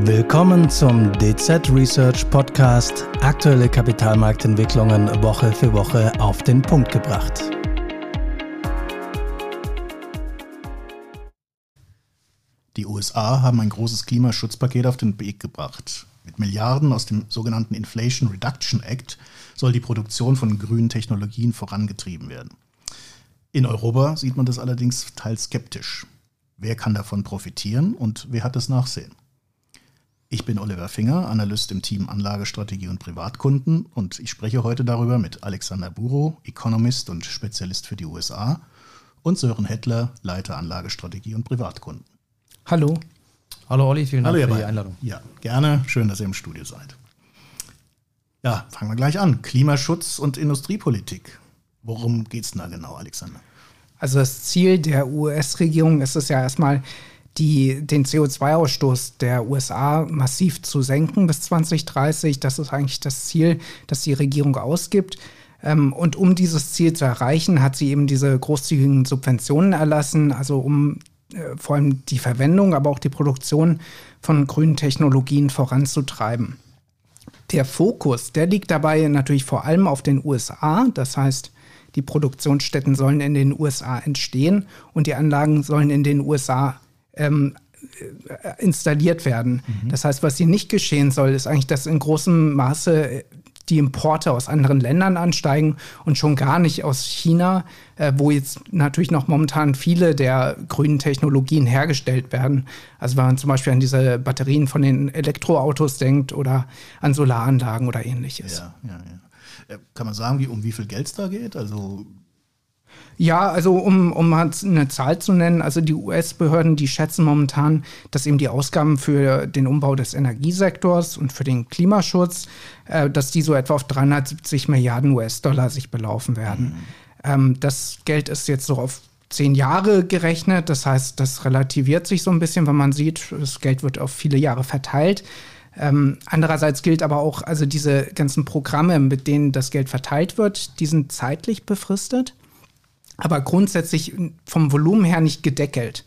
Willkommen zum DZ Research Podcast. Aktuelle Kapitalmarktentwicklungen Woche für Woche auf den Punkt gebracht. Die USA haben ein großes Klimaschutzpaket auf den Weg gebracht. Mit Milliarden aus dem sogenannten Inflation Reduction Act soll die Produktion von grünen Technologien vorangetrieben werden. In Europa sieht man das allerdings teils skeptisch. Wer kann davon profitieren und wer hat das Nachsehen? Ich bin Oliver Finger, Analyst im Team Anlagestrategie und Privatkunden und ich spreche heute darüber mit Alexander Buro, Economist und Spezialist für die USA und Sören Hettler, Leiter Anlagestrategie und Privatkunden. Hallo. Hallo Olli, vielen Dank Hallo, für die die Einladung. Ja, gerne. Schön, dass ihr im Studio seid. Ja, fangen wir gleich an. Klimaschutz und Industriepolitik. Worum geht es da genau, Alexander? Also das Ziel der US-Regierung ist es ja erstmal, die, den CO2-Ausstoß der USA massiv zu senken bis 2030. Das ist eigentlich das Ziel, das die Regierung ausgibt. Ähm, und um dieses Ziel zu erreichen, hat sie eben diese großzügigen Subventionen erlassen, also um äh, vor allem die Verwendung, aber auch die Produktion von grünen Technologien voranzutreiben. Der Fokus, der liegt dabei natürlich vor allem auf den USA. Das heißt, die Produktionsstätten sollen in den USA entstehen und die Anlagen sollen in den USA ähm, äh, installiert werden. Mhm. Das heißt, was hier nicht geschehen soll, ist eigentlich, dass in großem Maße die Importe aus anderen Ländern ansteigen und schon gar nicht aus China, äh, wo jetzt natürlich noch momentan viele der grünen Technologien hergestellt werden. Also wenn man zum Beispiel an diese Batterien von den Elektroautos denkt oder an Solaranlagen oder ähnliches. Ja, ja, ja. Äh, kann man sagen, wie, um wie viel Geld es da geht? Also ja, also um, um mal eine Zahl zu nennen, also die US-Behörden, die schätzen momentan, dass eben die Ausgaben für den Umbau des Energiesektors und für den Klimaschutz, äh, dass die so etwa auf 370 Milliarden US-Dollar sich belaufen werden. Mhm. Ähm, das Geld ist jetzt so auf zehn Jahre gerechnet, das heißt, das relativiert sich so ein bisschen, wenn man sieht, das Geld wird auf viele Jahre verteilt. Ähm, andererseits gilt aber auch, also diese ganzen Programme, mit denen das Geld verteilt wird, die sind zeitlich befristet aber grundsätzlich vom Volumen her nicht gedeckelt.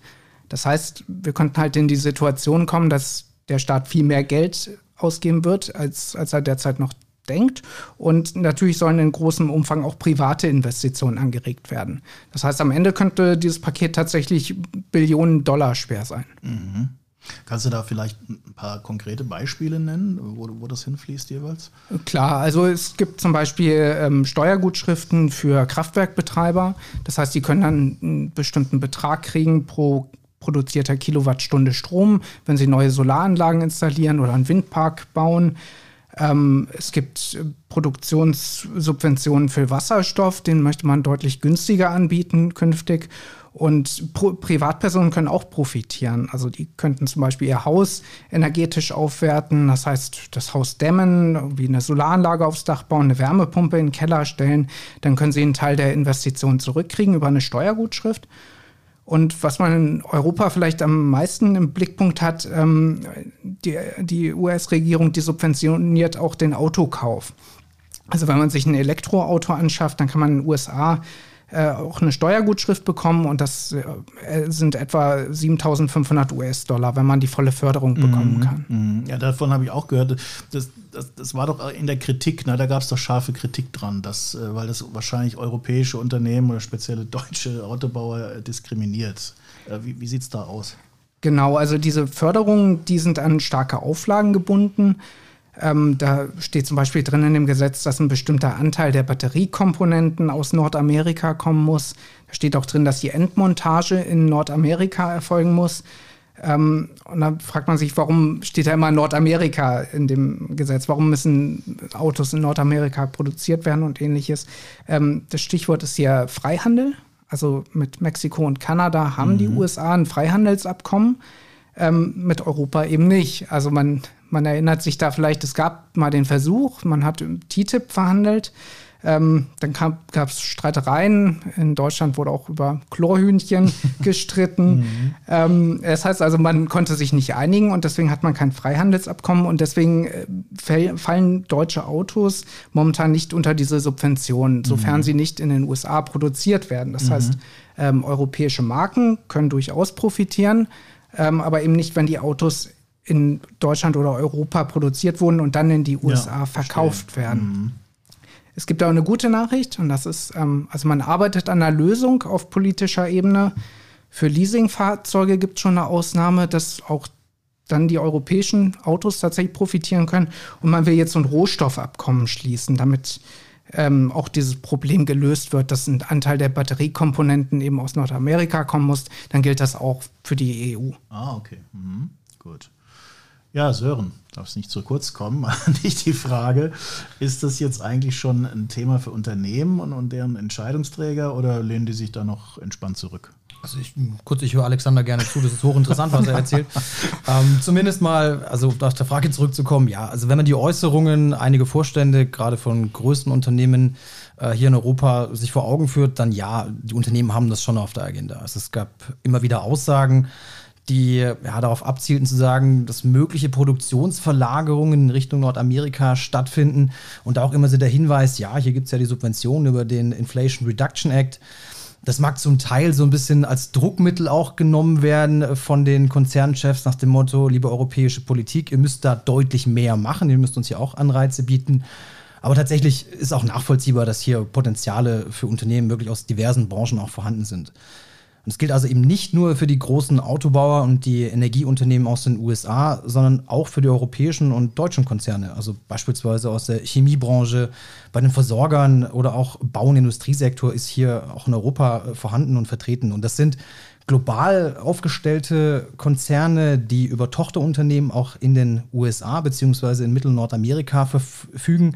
Das heißt, wir konnten halt in die Situation kommen, dass der Staat viel mehr Geld ausgeben wird, als, als er derzeit noch denkt. Und natürlich sollen in großem Umfang auch private Investitionen angeregt werden. Das heißt, am Ende könnte dieses Paket tatsächlich Billionen Dollar schwer sein. Mhm. Kannst du da vielleicht ein paar konkrete Beispiele nennen, wo, wo das hinfließt jeweils? Klar, also es gibt zum Beispiel ähm, Steuergutschriften für Kraftwerkbetreiber. Das heißt, die können dann einen bestimmten Betrag kriegen pro produzierter Kilowattstunde Strom, wenn sie neue Solaranlagen installieren oder einen Windpark bauen. Ähm, es gibt Produktionssubventionen für Wasserstoff, den möchte man deutlich günstiger anbieten künftig. Und Pro Privatpersonen können auch profitieren. Also die könnten zum Beispiel ihr Haus energetisch aufwerten, das heißt das Haus dämmen, wie eine Solaranlage aufs Dach bauen, eine Wärmepumpe in den Keller stellen. Dann können sie einen Teil der Investition zurückkriegen über eine Steuergutschrift. Und was man in Europa vielleicht am meisten im Blickpunkt hat, ähm, die, die US-Regierung, die subventioniert auch den Autokauf. Also wenn man sich ein Elektroauto anschafft, dann kann man in den USA äh, auch eine Steuergutschrift bekommen und das äh, sind etwa 7500 US-Dollar, wenn man die volle Förderung bekommen mhm. kann. Mhm. Ja, davon habe ich auch gehört. Das, das, das, war doch in der Kritik, ne? da gab es doch scharfe Kritik dran, dass, äh, weil das wahrscheinlich europäische Unternehmen oder spezielle deutsche Autobauer diskriminiert. Wie, wie sieht es da aus? Genau, also diese Förderungen, die sind an starke Auflagen gebunden. Ähm, da steht zum Beispiel drin in dem Gesetz, dass ein bestimmter Anteil der Batteriekomponenten aus Nordamerika kommen muss. Da steht auch drin, dass die Endmontage in Nordamerika erfolgen muss. Ähm, und dann fragt man sich, warum steht da immer Nordamerika in dem Gesetz? Warum müssen Autos in Nordamerika produziert werden und ähnliches? Ähm, das Stichwort ist hier Freihandel. Also mit Mexiko und Kanada haben mhm. die USA ein Freihandelsabkommen. Ähm, mit Europa eben nicht. Also man man erinnert sich da vielleicht, es gab mal den Versuch, man hat TTIP verhandelt. Ähm, dann gab es Streitereien. In Deutschland wurde auch über Chlorhühnchen gestritten. Mhm. Ähm, das heißt also, man konnte sich nicht einigen und deswegen hat man kein Freihandelsabkommen und deswegen äh, fallen deutsche Autos momentan nicht unter diese Subventionen, sofern mhm. sie nicht in den USA produziert werden. Das mhm. heißt, ähm, europäische Marken können durchaus profitieren, ähm, aber eben nicht, wenn die Autos in Deutschland oder Europa produziert wurden und dann in die USA ja, verkauft verstehe. werden. Mhm. Es gibt auch eine gute Nachricht und das ist, ähm, also man arbeitet an einer Lösung auf politischer Ebene. Für Leasingfahrzeuge gibt es schon eine Ausnahme, dass auch dann die europäischen Autos tatsächlich profitieren können. Und man will jetzt so ein Rohstoffabkommen schließen, damit ähm, auch dieses Problem gelöst wird, dass ein Anteil der Batteriekomponenten eben aus Nordamerika kommen muss. Dann gilt das auch für die EU. Ah, okay. Mhm. Gut. Ja, Sören, darf es nicht zu kurz kommen. nicht die Frage, ist das jetzt eigentlich schon ein Thema für Unternehmen und, und deren Entscheidungsträger oder lehnen die sich da noch entspannt zurück? Also ich, kurz, ich höre Alexander gerne zu, das ist hochinteressant, was er erzählt. ähm, zumindest mal, also auf der Frage zurückzukommen, ja, also wenn man die Äußerungen einige Vorstände, gerade von größten Unternehmen äh, hier in Europa, sich vor Augen führt, dann ja, die Unternehmen haben das schon auf der Agenda. Also es gab immer wieder Aussagen, die ja, darauf abzielten zu sagen, dass mögliche Produktionsverlagerungen in Richtung Nordamerika stattfinden. Und auch immer so der Hinweis, ja, hier gibt es ja die Subventionen über den Inflation Reduction Act. Das mag zum Teil so ein bisschen als Druckmittel auch genommen werden von den Konzernchefs nach dem Motto, liebe europäische Politik, ihr müsst da deutlich mehr machen, ihr müsst uns hier auch Anreize bieten. Aber tatsächlich ist auch nachvollziehbar, dass hier Potenziale für Unternehmen wirklich aus diversen Branchen auch vorhanden sind. Und es gilt also eben nicht nur für die großen Autobauer und die Energieunternehmen aus den USA, sondern auch für die europäischen und deutschen Konzerne. Also beispielsweise aus der Chemiebranche, bei den Versorgern oder auch Bau- und Industriesektor ist hier auch in Europa äh, vorhanden und vertreten. Und das sind global aufgestellte Konzerne, die über Tochterunternehmen auch in den USA bzw. in Mittel- und Nordamerika verfügen.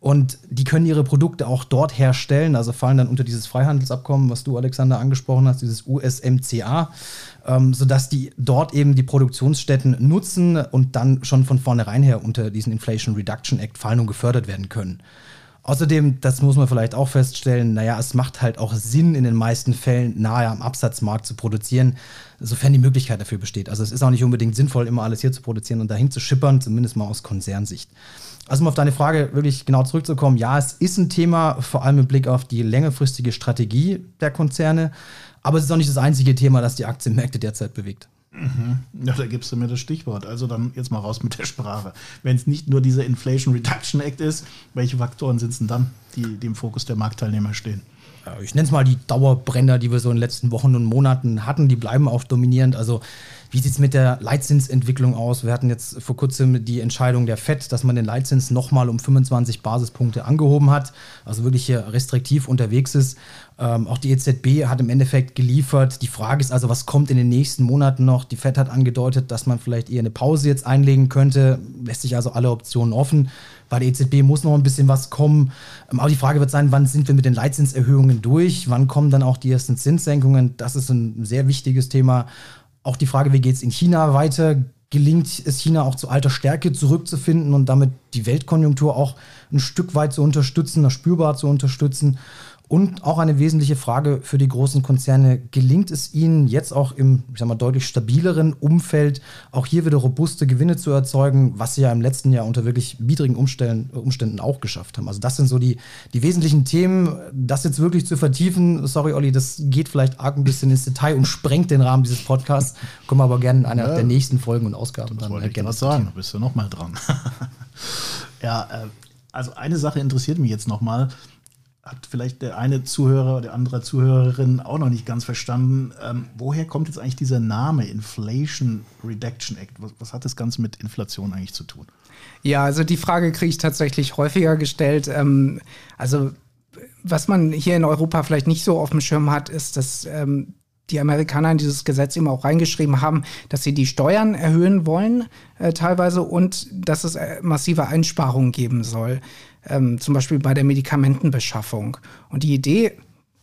Und die können ihre Produkte auch dort herstellen, also fallen dann unter dieses Freihandelsabkommen, was du, Alexander, angesprochen hast, dieses USMCA, ähm, sodass die dort eben die Produktionsstätten nutzen und dann schon von vornherein her unter diesen Inflation Reduction Act fallen und gefördert werden können. Außerdem, das muss man vielleicht auch feststellen, naja, es macht halt auch Sinn, in den meisten Fällen nahe am Absatzmarkt zu produzieren, sofern die Möglichkeit dafür besteht. Also es ist auch nicht unbedingt sinnvoll, immer alles hier zu produzieren und dahin zu schippern, zumindest mal aus Konzernsicht. Also um auf deine Frage wirklich genau zurückzukommen, ja, es ist ein Thema, vor allem mit Blick auf die längerfristige Strategie der Konzerne, aber es ist auch nicht das einzige Thema, das die Aktienmärkte derzeit bewegt. Mhm. Ja, da gibst du mir das Stichwort. Also dann jetzt mal raus mit der Sprache. Wenn es nicht nur dieser Inflation Reduction Act ist, welche Faktoren sind es denn dann, die, die im Fokus der Marktteilnehmer stehen? Ich nenne es mal die Dauerbrenner, die wir so in den letzten Wochen und Monaten hatten. Die bleiben auch dominierend. Also wie sieht es mit der Leitzinsentwicklung aus? Wir hatten jetzt vor kurzem die Entscheidung der FED, dass man den Leitzins nochmal um 25 Basispunkte angehoben hat, also wirklich hier restriktiv unterwegs ist. Ähm, auch die EZB hat im Endeffekt geliefert. Die Frage ist also, was kommt in den nächsten Monaten noch? Die FED hat angedeutet, dass man vielleicht eher eine Pause jetzt einlegen könnte. Lässt sich also alle Optionen offen. Bei der EZB muss noch ein bisschen was kommen. Ähm, aber die Frage wird sein, wann sind wir mit den Leitzinserhöhungen durch? Wann kommen dann auch die ersten Zinssenkungen? Das ist ein sehr wichtiges Thema. Auch die Frage, wie geht es in China weiter? Gelingt es China auch zu alter Stärke zurückzufinden und damit die Weltkonjunktur auch ein Stück weit zu unterstützen, spürbar zu unterstützen? Und auch eine wesentliche Frage für die großen Konzerne, gelingt es ihnen jetzt auch im, ich sag mal, deutlich stabileren Umfeld auch hier wieder robuste Gewinne zu erzeugen, was sie ja im letzten Jahr unter wirklich widrigen Umständen, auch geschafft haben. Also das sind so die, die wesentlichen Themen. Das jetzt wirklich zu vertiefen, sorry Olli, das geht vielleicht arg ein bisschen ins Detail und sprengt den Rahmen dieses Podcasts. Kommen wir aber gerne in einer ja, der nächsten Folgen und Ausgaben das dann. Wollte ich gerne was sagen, du bist ja nochmal dran. ja, äh, also eine Sache interessiert mich jetzt nochmal. mal hat vielleicht der eine Zuhörer oder der andere Zuhörerin auch noch nicht ganz verstanden. Ähm, woher kommt jetzt eigentlich dieser Name Inflation Reduction Act? Was, was, hat das Ganze mit Inflation eigentlich zu tun? Ja, also die Frage kriege ich tatsächlich häufiger gestellt. Ähm, also was man hier in Europa vielleicht nicht so auf dem Schirm hat, ist, dass ähm, die Amerikaner in dieses Gesetz eben auch reingeschrieben haben, dass sie die Steuern erhöhen wollen, äh, teilweise, und dass es äh, massive Einsparungen geben soll ähm, zum Beispiel bei der Medikamentenbeschaffung. Und die Idee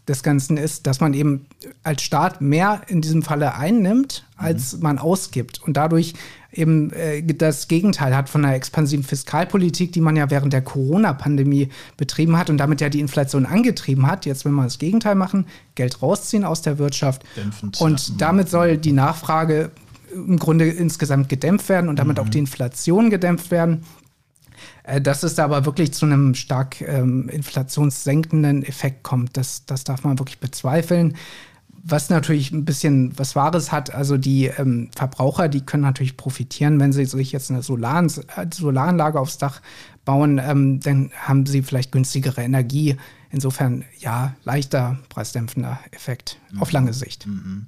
des Ganzen ist, dass man eben als Staat mehr in diesem Falle einnimmt, als mhm. man ausgibt und dadurch eben äh, das Gegenteil hat von einer expansiven Fiskalpolitik, die man ja während der Corona-Pandemie betrieben hat und damit ja die Inflation angetrieben hat. Jetzt will man das Gegenteil machen, Geld rausziehen aus der Wirtschaft Dämpfend, und damit soll die Nachfrage im Grunde insgesamt gedämpft werden und damit mhm. auch die Inflation gedämpft werden. Äh, dass es da aber wirklich zu einem stark ähm, inflationssenkenden Effekt kommt, das, das darf man wirklich bezweifeln. was natürlich ein bisschen was Wahres hat, also die ähm, Verbraucher, die können natürlich profitieren, wenn sie sich jetzt eine Solar äh, Solaranlage aufs Dach bauen, ähm, dann haben sie vielleicht günstigere Energie. Insofern ja, leichter preisdämpfender Effekt mhm. auf lange Sicht. Mhm.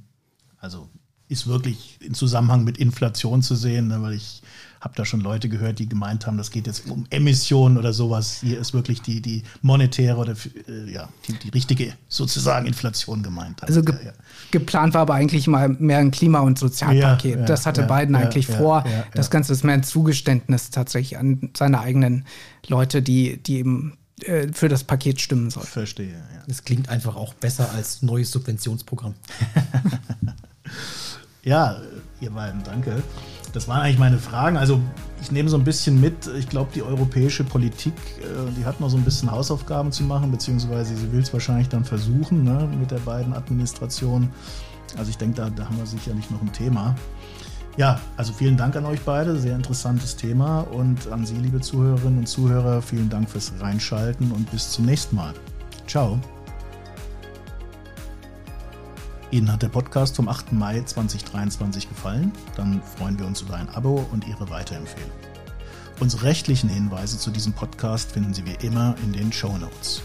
Also ist wirklich in Zusammenhang mit Inflation zu sehen, ne, weil ich habe da schon Leute gehört, die gemeint haben, das geht jetzt um Emissionen oder sowas. Hier ist wirklich die, die monetäre oder äh, ja, die, die richtige sozusagen Inflation gemeint. Also ge ja, ja. geplant war aber eigentlich mal mehr ein Klima- und Sozialpaket. Ja, das hatte Biden eigentlich vor. Das Ganze ist mehr ein Zugeständnis tatsächlich an seine eigenen Leute, die, die eben äh, für das Paket stimmen sollen. Verstehe, ja. Es klingt einfach auch besser als neues Subventionsprogramm. ja, ihr beiden, danke. Das waren eigentlich meine Fragen. Also ich nehme so ein bisschen mit, ich glaube, die europäische Politik, äh, die hat noch so ein bisschen Hausaufgaben zu machen, beziehungsweise sie will es wahrscheinlich dann versuchen ne, mit der beiden Administration. Also ich denke, da, da haben wir sicherlich noch ein Thema. Ja, also vielen Dank an euch beide, sehr interessantes Thema und an Sie, liebe Zuhörerinnen und Zuhörer, vielen Dank fürs Reinschalten und bis zum nächsten Mal. Ciao. Ihnen hat der Podcast vom 8. Mai 2023 gefallen? Dann freuen wir uns über ein Abo und Ihre Weiterempfehlung. Unsere rechtlichen Hinweise zu diesem Podcast finden Sie wie immer in den Show Notes.